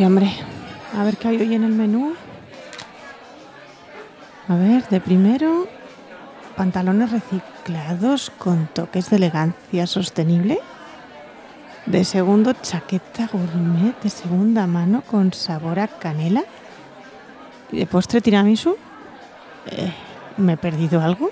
toque, hombre. A ver qué hay hoy en el menú. A ver, de primero, pantalones reciclados con toques de elegancia sostenible. De segundo, chaqueta gourmet de segunda mano con sabor a canela. Y de postre, tiramisu. Eh, ¿Me he perdido algo?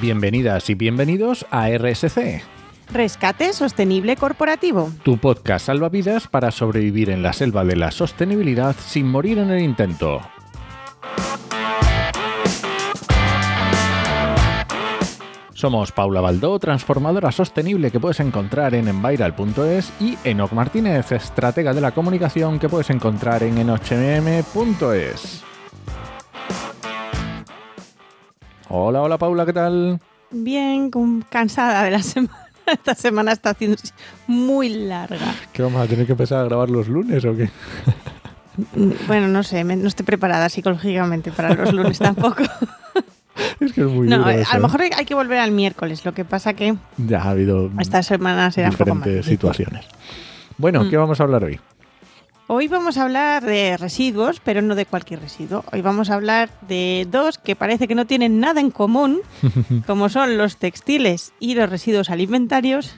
Bienvenidas y bienvenidos a RSC, Rescate sostenible corporativo. tu podcast salvavidas para sobrevivir en la selva de la sostenibilidad sin morir en el intento. Somos Paula Baldó, transformadora sostenible que puedes encontrar en enviral.es y Enoc Martínez, estratega de la comunicación que puedes encontrar en enochmm.es. Hola, hola Paula, ¿qué tal? Bien, cansada de la semana. Esta semana está haciendo muy larga. ¿Qué vamos a tener que empezar a grabar los lunes o qué? Mm, Bueno, no sé, no estoy preparada psicológicamente para los lunes tampoco. Es que es muy No, eso, a lo ¿eh? mejor hay que volver al miércoles. Lo que pasa que Ya ha habido esta semana será un poco más. diferentes situaciones. Bueno, Mm. ¿qué vamos a hablar hoy? Hoy vamos a hablar de residuos, pero no de cualquier residuo. Hoy vamos a hablar de dos que parece que no tienen nada en común, como son los textiles y los residuos alimentarios,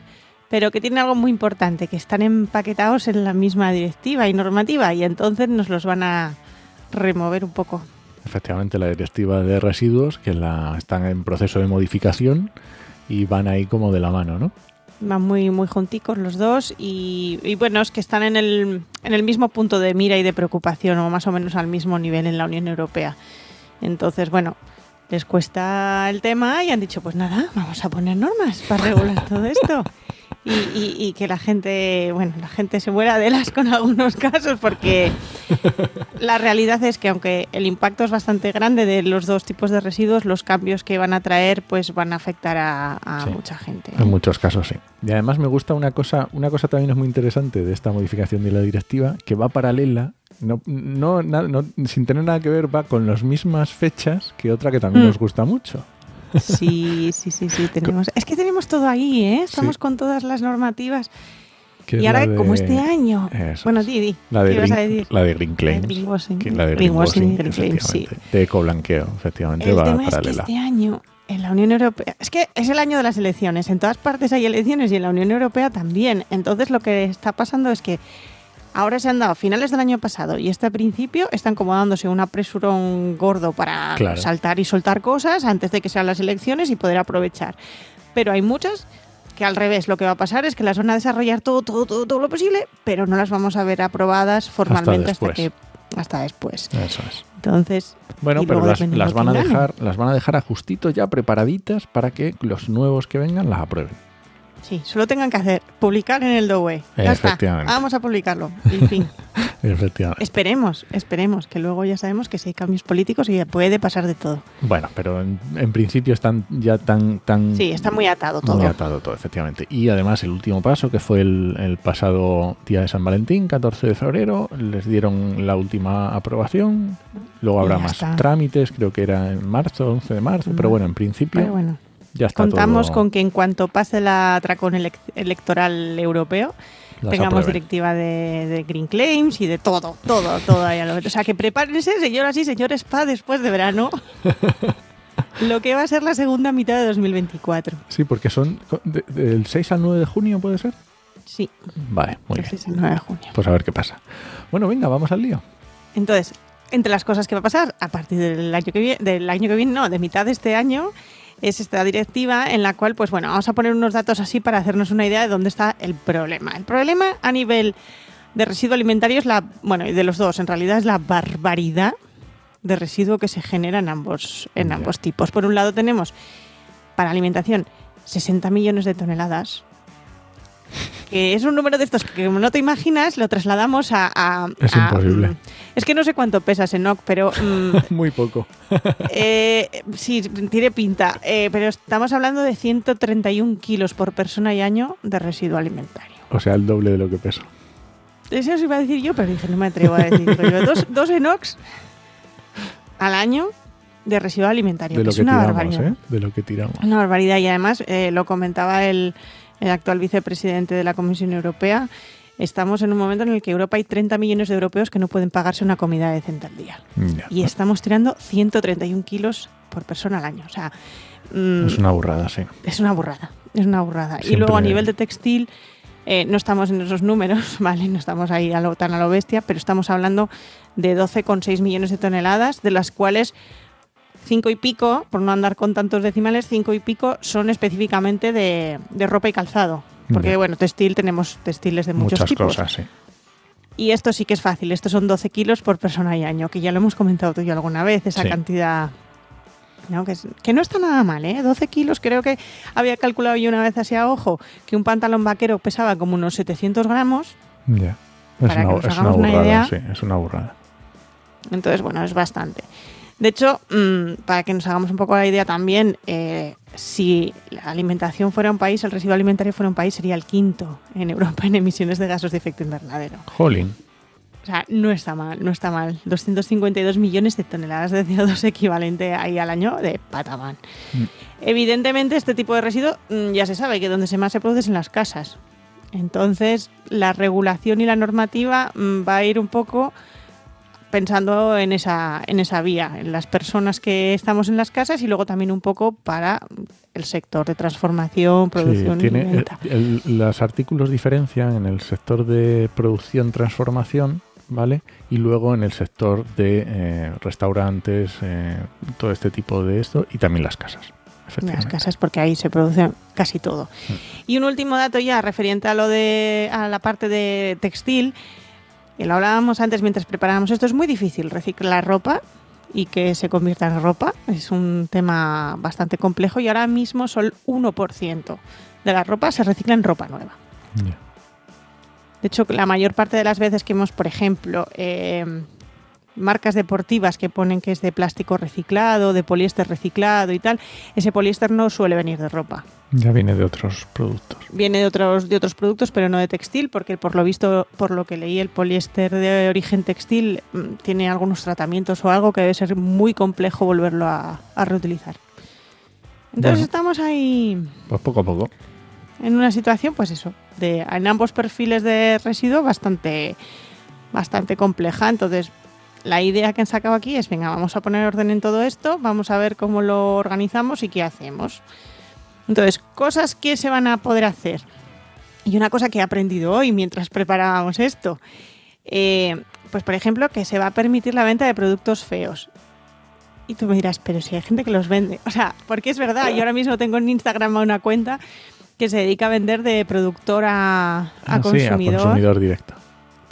pero que tienen algo muy importante, que están empaquetados en la misma directiva y normativa, y entonces nos los van a remover un poco. Efectivamente, la directiva de residuos, que la, están en proceso de modificación y van ahí como de la mano, ¿no? Van muy, muy junticos los dos y, y bueno, es que están en el, en el mismo punto de mira y de preocupación o más o menos al mismo nivel en la Unión Europea. Entonces, bueno, les cuesta el tema y han dicho, pues nada, vamos a poner normas para regular todo esto. Y, y- y que la gente, bueno, la gente se muera de las con algunos casos porque la realidad es que aunque el impacto es bastante grande de los dos tipos de residuos, los cambios que van a traer pues van a afectar a, a Sí. mucha gente. En muchos casos sí. Y además me gusta una cosa, una cosa también es muy interesante de esta modificación de la directiva, que va paralela, no, no, no- sin tener nada que ver, va con las mismas fechas que otra que también Mm. nos gusta mucho. Sí, sí, sí, sí, tenemos. Es que tenemos todo ahí, ¿eh? Estamos Sí. con todas las normativas. y ahora, de- como este año. Eso Bueno, es. di, di. La de, ¿Qué ibas a green, decir? la de Green Claims. la de green claims, sí. efectivamente. De ecoblanqueo, efectivamente, El va tema es que paralela. este año en la Unión Europea. Es que es el año de las elecciones. En todas partes hay elecciones y en la Unión Europea también. Entonces, lo que está pasando es que. Ahora se han dado finales del año pasado y este principio están como dándose un apresurón gordo para Claro. saltar y soltar cosas antes de que sean las elecciones y poder aprovechar. Pero hay muchas que al revés, lo que va a pasar es que las van a desarrollar todo, todo, todo, todo lo posible, pero no las vamos a ver aprobadas formalmente hasta, después. que hasta después. Eso es. Entonces, Bueno, pero las, van a dejar, las van a dejar a justito ya preparaditas para que los nuevos que vengan las aprueben. Sí, solo tengan que hacer publicar en el DOE. Ya está, vamos a publicarlo. Y fin, Efectivamente. esperemos, esperemos, que luego ya sabemos que si hay cambios políticos y puede pasar de todo. Bueno, pero en, en principio están ya tan, tan Sí, está muy atado todo. muy atado todo, efectivamente. Y además el último paso, que fue el, el pasado día de San Valentín, 14 de febrero, les dieron la última aprobación. Luego habrá más está. trámites, creo que era en marzo, 11 de marzo, pero bueno, en principio Pero bueno, ya está contamos todo. con que en cuanto pase la atracón elec- electoral europeo, las tengamos aprueben. directiva de, de Green Claims y de todo, todo, todo. ahí a lo- O sea, que prepárense, señoras y señores, para después de verano. Lo que va a ser la segunda mitad de 2024. Sí, porque son de- del 6 al 9 de junio, ¿puede ser? Sí, Vale, muy el bien. 6 al 9 de junio. Pues a ver qué pasa. Bueno, venga, vamos al lío. Entonces, entre las cosas que va a pasar a partir del año que viene, del año que viene, no, de mitad de este año, es esta directiva en la cual, pues bueno, vamos a poner unos datos así para hacernos una idea de dónde está el problema. El problema a nivel de residuo alimentario es la, bueno, y de los dos, en realidad es la barbaridad de residuo que se genera en ambos, en ambos tipos. Por un lado tenemos para alimentación 60 millones de toneladas, que es un número de estos que como no te imaginas, lo trasladamos a... a- Es a, imposible. mm, es que no sé cuánto pesas Enoch, pero mm, Muy poco. eh, sí, tiene pinta. Eh, pero estamos hablando de 131 kilos por persona y año de residuo alimentario. O sea, el doble de lo que peso. eso os iba a decir yo, pero dije, no me atrevo a decirlo yo. Dos, dos enox al año de residuo alimentario, De que lo es que una tiramos, barbaridad. ¿eh? De lo que tiramos. Una barbaridad y además eh, lo comentaba el, el actual vicepresidente de la Comisión Europea. Estamos en un momento en el que Europa hay 30 millones de europeos que no pueden pagarse una comida decente al día. Ya. Y estamos tirando 131 kilos por persona al año. O sea, mm, Es una burrada, sí. es una burrada. Es una burrada. Y luego a nivel de textil, eh, no estamos en esos números, ¿vale? No estamos ahí a lo, tan a lo bestia, pero estamos hablando de 12,6 millones de toneladas, de las cuales cinco y pico, por no andar con tantos decimales, cinco y pico son específicamente de, de ropa y calzado. Porque, bueno, textil tenemos textiles de muchos Muchas tipos. cosas, sí. Y esto sí que es fácil. Estos son 12 kilos por persona y año, que ya lo hemos comentado tú y yo alguna vez, esa Sí. cantidad. ¿no? Que, es- que no está nada mal, ¿eh? 12 kilos, creo que había calculado yo una vez así a ojo que un pantalón vaquero pesaba como unos 700 gramos. Ya. Es una, es una hagamos una burrada, idea. sí, es una burrada. Entonces, bueno, es bastante. De hecho, mm, para que nos hagamos un poco la idea también, eh, si la alimentación fuera un país, el residuo alimentario fuera un país, sería el quinto en Europa en emisiones de gases de efecto invernadero. Jolín. O sea, no está mal, no está mal. 252 millones de toneladas de CO2 equivalente ahí al año de patamán. Mm. Evidentemente, este tipo de residuo mm, ya se sabe que donde se más se produce es en las casas. Entonces, la regulación y la normativa va a ir un poco pensando en esa, en esa vía, en las personas que estamos en las casas y luego también un poco para el sector de transformación, producción Sí, y tiene, venta. el- el- los artículos diferencian en el sector de producción, transformación, ¿vale? Y luego en el sector de eh, restaurantes, eh, todo este tipo de esto, y también las casas. las casas porque ahí se produce casi todo. Mm. Y un último dato ya referente a lo de a la parte de textil, y lo hablábamos antes mientras preparábamos esto, es muy difícil reciclar ropa y que se convierta en ropa. Es un tema bastante complejo y ahora mismo solo 1% de la ropa se recicla en ropa nueva. De hecho, la mayor parte de las veces que hemos, por ejemplo, eh, marcas deportivas que ponen que es de plástico reciclado, de poliéster reciclado y tal, ese poliéster no suele venir de ropa. Ya viene de otros productos. Viene de otros, de otros productos, pero no de textil, porque por lo visto, por lo que leí, el poliéster de origen textil mm, tiene algunos tratamientos o algo que debe ser muy complejo volverlo a, a reutilizar. Entonces Bueno. estamos ahí Pues poco a poco. en una situación, pues eso, de en ambos perfiles de residuo bastante, bastante compleja. Entonces, la idea que han sacado aquí es, venga, vamos a poner orden en todo esto, vamos a ver cómo lo organizamos y qué hacemos. Entonces, cosas que se van a poder hacer. Y una cosa que he aprendido hoy mientras preparábamos esto. eh, pues, por ejemplo, que se va a permitir la venta de productos feos. Y tú me dirás, pero si hay gente que los vende. O sea, porque es verdad, yo ahora mismo tengo en Instagram una cuenta que se dedica a vender de productor a, a Ah, sí, consumidor, a consumidor directo.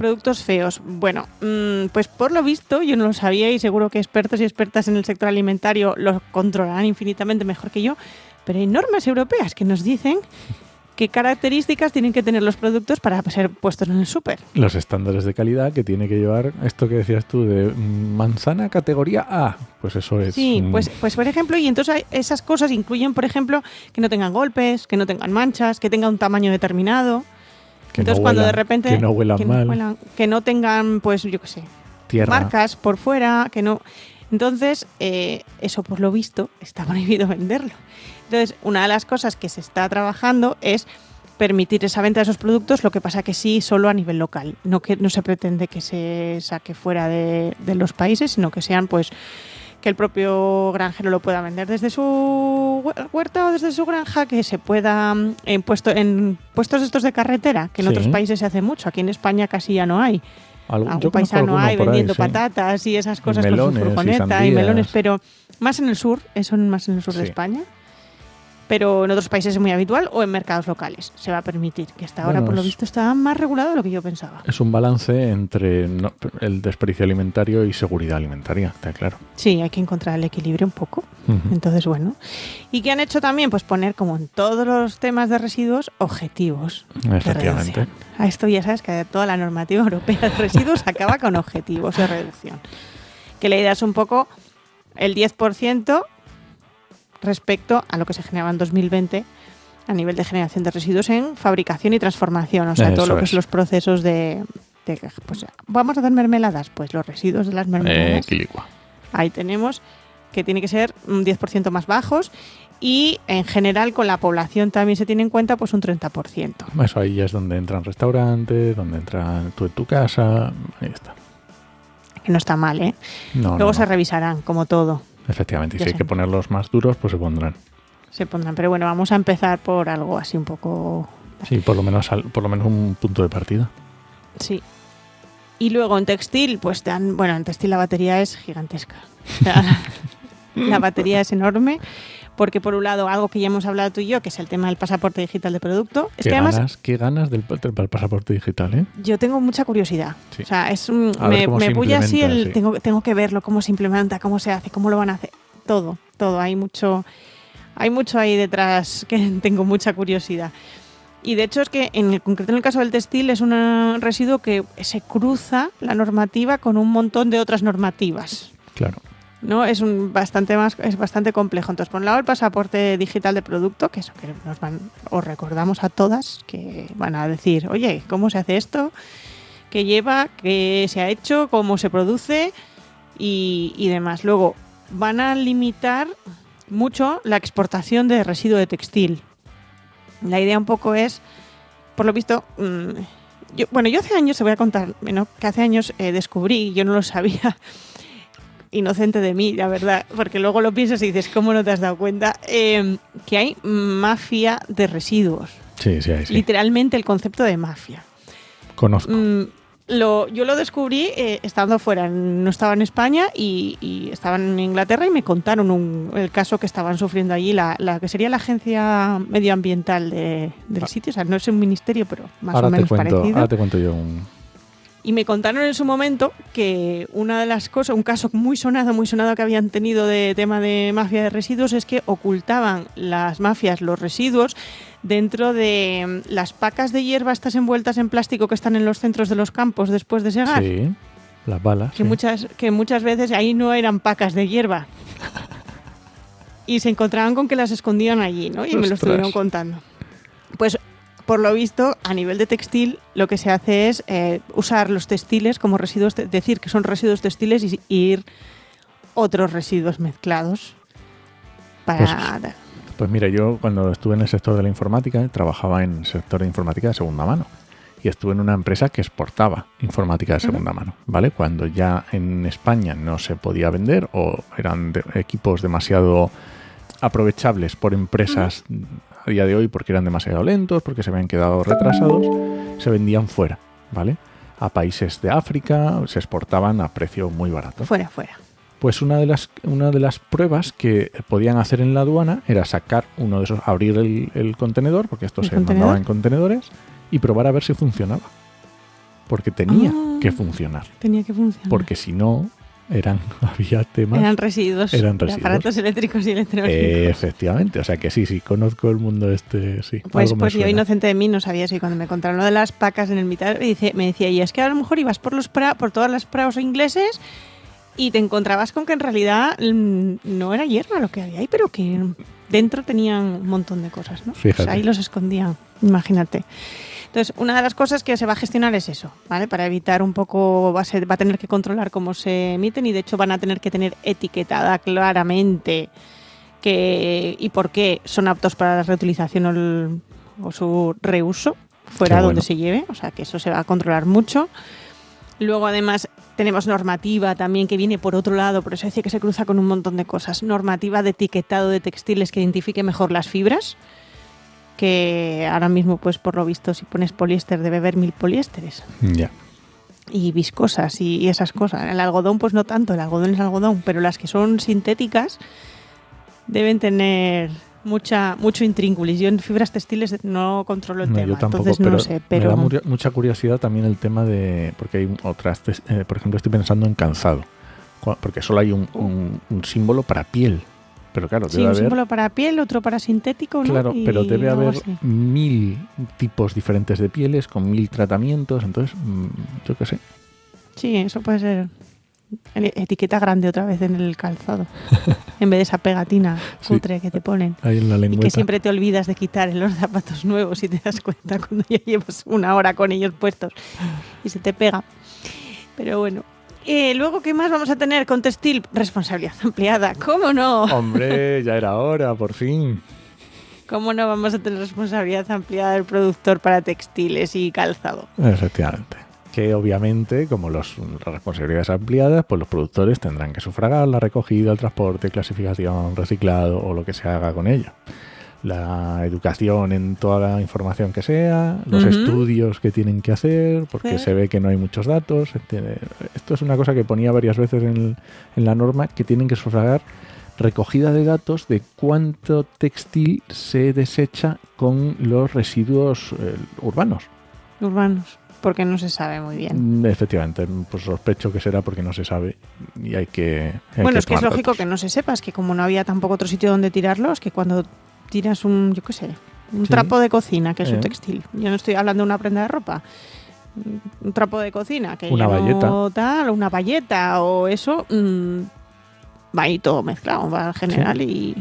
Productos feos. Bueno, mm, pues por lo visto, yo no lo sabía y seguro que expertos y expertas en el sector alimentario lo controlarán infinitamente mejor que yo, pero hay normas europeas que nos dicen qué características tienen que tener los productos para ser puestos en el súper. Los estándares de calidad que tiene que llevar esto que decías tú de manzana categoría A. Pues eso es. Sí, pues, pues por ejemplo, y entonces esas cosas incluyen, por ejemplo, que no tengan golpes, que no tengan manchas, que tengan un tamaño determinado. Que entonces no cuando de huelan- repente Que no huelan que mal. huelan- que no tengan, pues yo qué sé, tierra. marcas por fuera, que no. Entonces, eh, eso por lo visto está prohibido venderlo. Entonces, una de las cosas que se está trabajando es permitir esa venta de esos productos, lo que pasa que sí solo a nivel local, no que no se pretende que se saque fuera de, de los países, sino que sean pues que el propio granjero lo pueda vender desde su hue- huerta o desde su granja, que se pueda mm, en, puesto, en puestos estos de carretera, que en Sí. otros países se hace mucho, aquí en España casi ya no hay algún conozco paisano hay ahí, vendiendo sí. patatas y esas cosas con melones su y furgoneta y, melones, pero más en el sur, eso más en el sur de. España. Pero en otros países es muy habitual o en mercados locales se va a permitir, que hasta ahora Bueno, por lo visto está más regulado de lo que yo pensaba. Es un balance entre no- el desperdicio alimentario y seguridad alimentaria, está claro. Sí, hay que encontrar el equilibrio un poco. Entonces, bueno. ¿Y qué han hecho también? Pues poner, como en todos los temas de residuos, objetivos. Efectivamente. A esto ya sabes que toda la normativa europea de residuos acaba con objetivos de reducción. Que la idea es un poco el 10% respecto a lo que se generaba en 2020 a nivel de generación de residuos en fabricación y transformación. O sea, todo Eso lo que es. es los procesos de, pues, vamos a hacer mermeladas, pues los residuos de las Eh, mermeladas. quilicua. Ahí tenemos que tiene que ser un 10% más bajos y en general con la población también se tiene en cuenta pues un 30%. Eso ahí ya es donde entran restaurantes, donde entran tú en tu casa. Ahí está. Que no está mal, ¿eh? No, Luego no, se no. revisarán, como todo. Efectivamente, y si hay que ponerlos más duros, pues se pondrán. Se pondrán. Pero bueno, vamos a empezar por algo así un poco Sí, por lo menos por lo menos un punto de partida. Sí. Y luego en textil, pues te dan, bueno, en textil la batería es gigantesca. La batería es enorme. Porque por un lado, algo que ya hemos hablado tú y yo, que es el tema del pasaporte digital de producto, es qué que además ganas, qué ganas del, del pasaporte digital, ¿eh? yo tengo mucha curiosidad. Sí. O sea, es un- me, me bulle así implementa, el sí. tengo, tengo que verlo, cómo se implementa, cómo se hace, cómo lo van a hacer. Todo, todo. Hay mucho, hay mucho ahí detrás que tengo mucha curiosidad. Y de hecho es que en el concreto en el caso del textil es un residuo que se cruza la normativa con un montón de otras normativas. Claro. ¿No? Es un bastante más, es bastante complejo. Entonces, por un lado, el pasaporte digital de producto, que eso que nos van, os recordamos a todas, que van a decir, oye, ¿cómo se hace esto? ¿Qué lleva? ¿Qué se ha hecho? ¿Cómo se produce? Y, y demás. Luego, van a limitar mucho la exportación de residuo de textil. La idea un poco es, por lo visto, mm, yo, bueno, yo hace años, te voy a contar, bueno, que hace años eh, descubrí, yo no lo sabía, inocente de mí, la verdad, porque luego lo piensas y dices, ¿cómo no te has dado cuenta? Eh, que hay mafia de residuos. Sí, sí, ahí sí. Literalmente el concepto de mafia. Conozco. Mm, lo, yo lo descubrí eh, estando fuera, no estaba en España y, y estaba en Inglaterra y me contaron un- el caso que estaban sufriendo allí, la, la que sería la agencia medioambiental de- del Ah. sitio, o sea, no es un ministerio, pero más ahora, o te menos cuento, parecido. ahora te cuento yo un... Y me contaron en su momento que una de las cosas, un caso muy sonado, muy sonado que habían tenido de tema de mafia de residuos es que ocultaban las mafias los residuos dentro de mm, las pacas de hierba estas envueltas en plástico que están en los centros de los campos después de segar. Sí, las balas. Que, sí. muchas, que muchas veces ahí no eran pacas de hierba. Y se encontraban con que las escondían allí, ¿no? Y me lo estuvieron contando. Pues, por lo visto, a nivel de textil, lo que se hace es eh, usar los textiles como residuos, decir que son residuos textiles y, y ir otros residuos mezclados para... Pues mira, yo cuando estuve en el sector de la informática, trabajaba en el sector de informática de segunda mano. Y estuve en una empresa que exportaba informática de segunda mano, ¿vale? Cuando ya en España no se podía vender o eran de- equipos demasiado aprovechables por empresas a día de hoy porque eran demasiado lentos, porque se habían quedado retrasados, se vendían fuera, ¿vale? A países de África se exportaban a precio muy barato. fuera, fuera. Pues una de las una de las pruebas que podían hacer en la aduana era sacar uno de esos, abrir el, el contenedor, porque esto ¿El se contenedor? mandaba en contenedores, y probar a ver si funcionaba. Porque tenía Ah. que funcionar. Tenía que funcionar. Porque si no, eran, había temas. eran residuos, eran de residuos. aparatos eléctricos y electrónicos. Eh, efectivamente, o sea que sí, sí, conozco el mundo este, sí. Pues, pues yo inocente de mí no sabía eso y cuando me contaron lo de las pacas en el mitad me, dice, me decía, y es que a lo mejor ibas por los pra- por todas las praos ingleses y te encontrabas con que en realidad mm, no era hierba lo que había ahí, pero que dentro tenían un montón de cosas, ¿no? Fíjate. O sea, ahí los escondían, imagínate. Entonces, una de las cosas que se va a gestionar es eso, ¿vale? Para evitar un poco, va a, ser- va a tener que controlar cómo se emiten y de hecho van a tener que tener etiquetada claramente que, y por qué son aptos para la reutilización o, el- o su reuso fuera Qué donde bueno. se lleve, o sea que eso se va a controlar mucho. Luego además tenemos normativa también que viene por otro lado, por eso decía que se cruza con un montón de cosas. Normativa de etiquetado de textiles que identifique mejor las fibras, que ahora mismo pues por lo visto si pones poliéster debe haber mil poliésteres Ya. y viscosas y, y esas cosas. El algodón, pues no tanto, el algodón es algodón, pero las que son sintéticas deben tener mucha mucho intrínculis. Yo en fibras textiles no controlo el No, tema, yo tampoco, entonces pero, no sé, pero me da mu- mucha curiosidad también el tema de. Porque hay otras. eh, por ejemplo, estoy pensando en calzado. Porque solo hay un, un- un símbolo para piel. Pero claro, sí, debe un haber. símbolo para piel, otro para sintético, ¿no? Claro, pero Y debe haber así. mil tipos diferentes de pieles con mil tratamientos. Entonces, mm, yo qué sé. Sí, eso puede ser etiqueta grande otra vez en el calzado. en vez de esa pegatina Sí. cutre que te ponen. Ahí en la Y lengüeta. que siempre te olvidas de quitar en los zapatos nuevos y te das cuenta cuando ya llevas una hora con ellos puestos y se te pega. Pero bueno. Eh, luego, ¿qué más vamos a tener con textil? Responsabilidad ampliada. ¿Cómo no? Hombre, ya era hora, por fin. ¿Cómo no vamos a tener responsabilidad ampliada del productor para textiles y calzado? Efectivamente. Que obviamente, como los, las responsabilidades ampliadas, pues los productores tendrán que sufragar la recogida, el transporte, clasificación, reciclado o lo que se haga con ello. La educación en toda la información que sea, los estudios que tienen que hacer, porque se ve que no hay muchos datos. entiende. Esto es una cosa que ponía varias veces en, en la norma, que tienen que sufragar recogida de datos de cuánto textil se desecha con los residuos eh, urbanos. Urbanos. Porque no se sabe muy bien. Mm, Efectivamente, pues sospecho que será porque no se sabe y hay que. hay Bueno, es que es lógico datos. que no se sepa, es que como no había tampoco otro sitio donde tirarlos, que cuando tiras un, yo qué sé, un Sí. trapo de cocina, que es Eh. un textil, yo no estoy hablando de una prenda de ropa, un trapo de cocina, que Una no tal, o una valleta o eso, mm, va ahí todo mezclado, va al general y,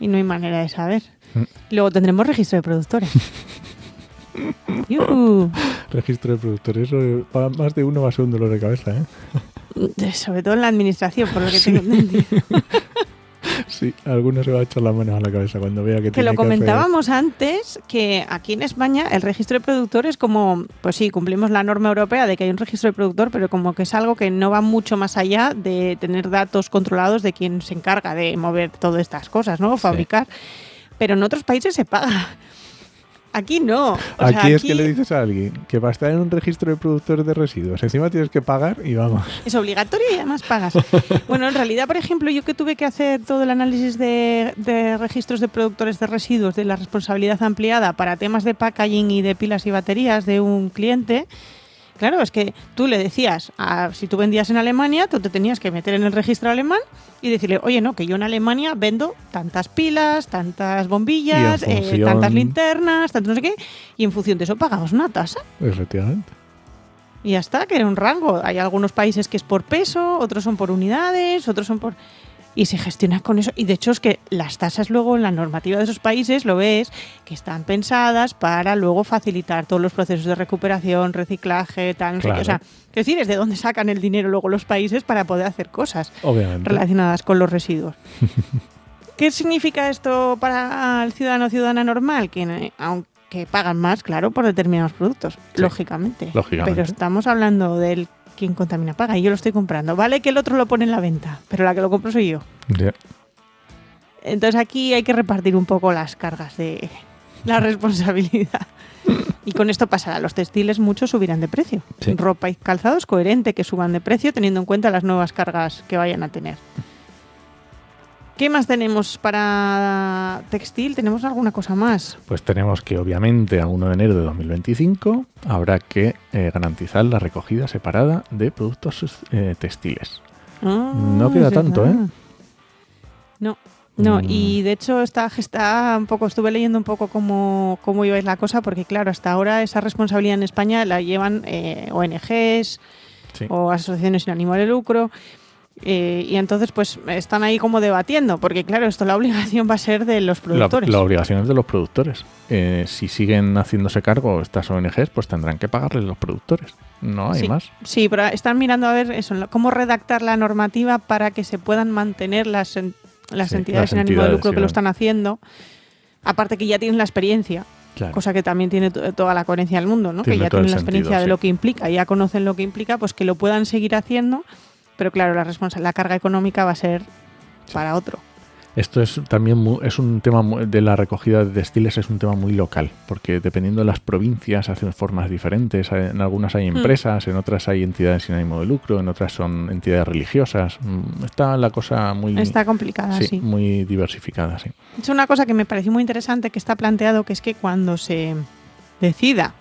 y no hay manera de saber. Mm. Luego tendremos registro de productores. Registro de productores, eso eh, para más de uno va a ser un dolor de cabeza, ¿eh? Sobre todo en la administración, por lo que Sí. tengo entendido. Sí, alguno se va a echar las manos a la cabeza cuando vea que, que tiene lo que hacer- comentábamos antes, que aquí en España el registro de productores como, pues sí, cumplimos la norma europea de que hay un registro de productor, pero como que es algo que no va mucho más allá de tener datos controlados de quien se encarga de mover todas estas cosas, ¿no? O Sí. fabricar. Pero en otros países se paga. Aquí no. O Aquí sea, es que le dices a alguien que para estar en un registro de productores de residuos, encima tienes que pagar y vamos. Es obligatorio y además pagas. Bueno, en realidad, por ejemplo, yo que tuve que hacer todo el análisis de, de registros de productores de residuos de la responsabilidad ampliada para temas de packaging y de pilas y baterías de un cliente, claro, es que tú le decías, a- si tú vendías en Alemania, tú te tenías que meter en el registro alemán y decirle, oye, no, que yo en Alemania vendo tantas pilas, tantas bombillas, eh, tantas linternas, tanto no sé qué, y en función de eso pagabas una tasa. Efectivamente. Y ya está, que era un rango. Hay algunos países que es por peso, otros son por unidades, otros son por... Y se gestiona con eso. Y de hecho es que las tasas luego en la normativa de esos países, lo ves, que están pensadas para luego facilitar todos los procesos de recuperación, reciclaje, tal, no sé qué. Claro. O sea, es decir, es de dónde sacan el dinero luego los países para poder hacer cosas Obviamente. relacionadas con los residuos. ¿Qué significa esto para el ciudadano o ciudadana normal? Que aunque pagan más, claro, por determinados productos, Sí, lógicamente. lógicamente. Pero estamos hablando del quien contamina paga y yo lo estoy comprando. Vale que el otro lo pone en la venta, pero la que lo compro soy yo. Entonces aquí hay que repartir un poco las cargas de la responsabilidad. Y con esto pasará. Los textiles muchos subirán de precio. Sí. Ropa y calzado es coherente que suban de precio teniendo en cuenta las nuevas cargas que vayan a tener. ¿Qué más tenemos para textil? ¿Tenemos alguna cosa más? Pues tenemos que obviamente a 1 de enero de 2025 habrá que eh, garantizar la recogida separada de productos eh, textiles. Ah, No queda tanto, verdad. ¿eh? No, no, Mm. y de hecho está, está un poco, estuve leyendo un poco cómo, cómo iba a ir la cosa, porque claro, hasta ahora esa responsabilidad en España la llevan eh, ONGs Sí. o asociaciones sin ánimo de lucro. Eh, y entonces, pues están ahí como debatiendo, porque claro, esto la obligación va a ser de los La, productores. la obligación es de los productores. Eh, si siguen haciéndose cargo estas ONGs, pues tendrán que pagarles los productores. No hay Sí. más. Sí, pero están mirando a ver eso, cómo redactar la normativa para que se puedan mantener las, en- las Sí, entidades sin ánimo de lucro sí, que lo están haciendo. Aparte que ya tienen la experiencia, Claro. cosa que también tiene to- toda la coherencia del mundo, ¿no? Tiene que ya tienen la experiencia sentido, de lo que implica, ya conocen lo que implica, pues que lo puedan seguir haciendo, pero claro, la, responsa- la carga económica va a ser para otro. Esto es también mu- es un tema de la recogida de textiles es un tema muy local, porque dependiendo de las provincias hacen formas diferentes. En algunas hay Mm. empresas, en otras hay entidades sin ánimo de lucro, en otras son entidades religiosas. Mm, Está la cosa muy Está complicada, sí, sí. muy diversificada, sí. Es una cosa que me pareció muy interesante que está planteado, que es que cuando se decida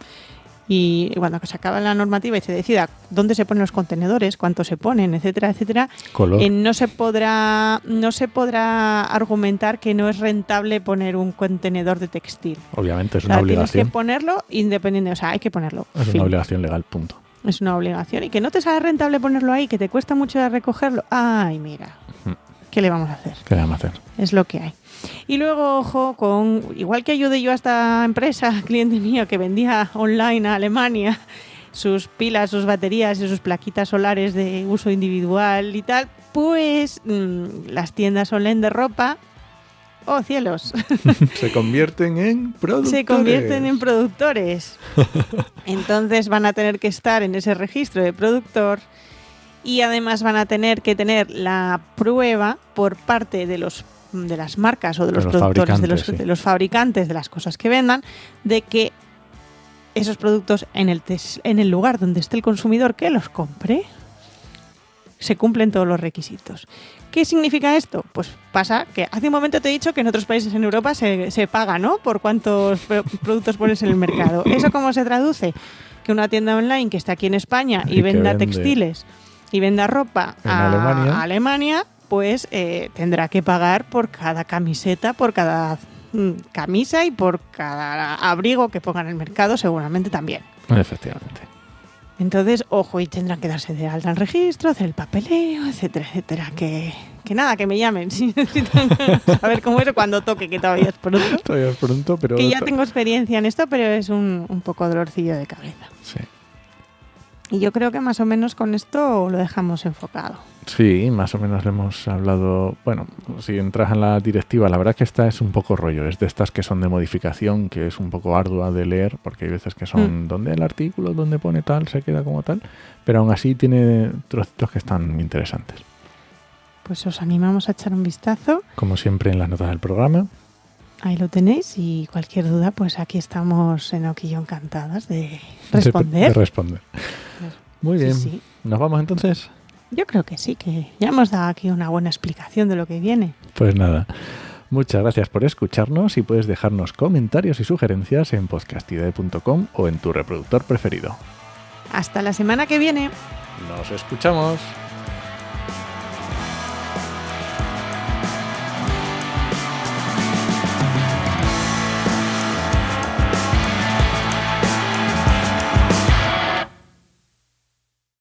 y cuando se acaba la normativa y se decida dónde se ponen los contenedores, cuánto se ponen, etcétera, etcétera, eh, no se podrá no se podrá argumentar que no es rentable poner un contenedor de textil. Obviamente es O una sea, tienes que obligación. ponerlo independiente, o sea, hay que ponerlo. Es fin. una obligación legal, punto. Es una obligación. Y que no te sale rentable ponerlo ahí, que te cuesta mucho recogerlo. Ay, mira. ¿Qué le vamos a hacer? ¿Qué le vamos a hacer? Es lo que hay. Y luego, ojo, con igual que ayudé yo a esta empresa, cliente mío, que vendía online a Alemania sus pilas, sus baterías y sus plaquitas solares de uso individual y tal, pues mm, las tiendas online de ropa, oh cielos, Se convierten en productores. se convierten en productores. Entonces van a tener que estar en ese registro de productor y además van a tener que tener la prueba por parte de los de las marcas o de De los, productores, de los, fabricantes, sí. de los fabricantes de las cosas que vendan, de que esos productos en el, tes- en el lugar donde esté el consumidor que los compre, se cumplen todos los requisitos. ¿Qué significa esto? Pues pasa que hace un momento te he dicho que en otros países en Europa se, se paga, ¿no? Por cuántos pro- productos pones en el mercado. ¿Eso cómo se traduce? Que una tienda online que está aquí en España y, venda textiles y venda ropa en a Alemania. a Alemania, pues eh, tendrá que pagar por cada camiseta, por cada mm, camisa y por cada abrigo que ponga en el mercado, seguramente también. Efectivamente. Entonces, ojo, y tendrán que darse de alta en registro, hacer el papeleo, etcétera, etcétera. Que, que nada, que me llamen si necesitan saber cómo es cuando toque, que todavía es pronto. Todavía es pronto, pero... Que ya tengo experiencia en esto, pero es un, un poco dolorcillo de cabeza. Sí. Y yo creo que más o menos con esto lo dejamos enfocado. Sí, más o menos le hemos hablado. Bueno, si entras en la directiva, la verdad que esta es un poco rollo. Es de estas que son de modificación, que es un poco ardua de leer, porque hay veces que son donde el artículo, donde pone tal, se queda como tal. Pero aún así tiene trocitos que están interesantes. Pues os animamos a echar un vistazo. Como siempre en las notas del programa. Ahí lo tenéis y cualquier duda, pues aquí estamos en Oquillo encantadas de responder. De responder. Muy Sí, bien. sí. ¿Nos vamos entonces? Yo creo que sí, que ya hemos dado aquí una buena explicación de lo que viene. Pues nada. Muchas gracias por escucharnos y puedes dejarnos comentarios y sugerencias en podcastidade.com o en tu reproductor preferido. Hasta la semana que viene. Nos escuchamos.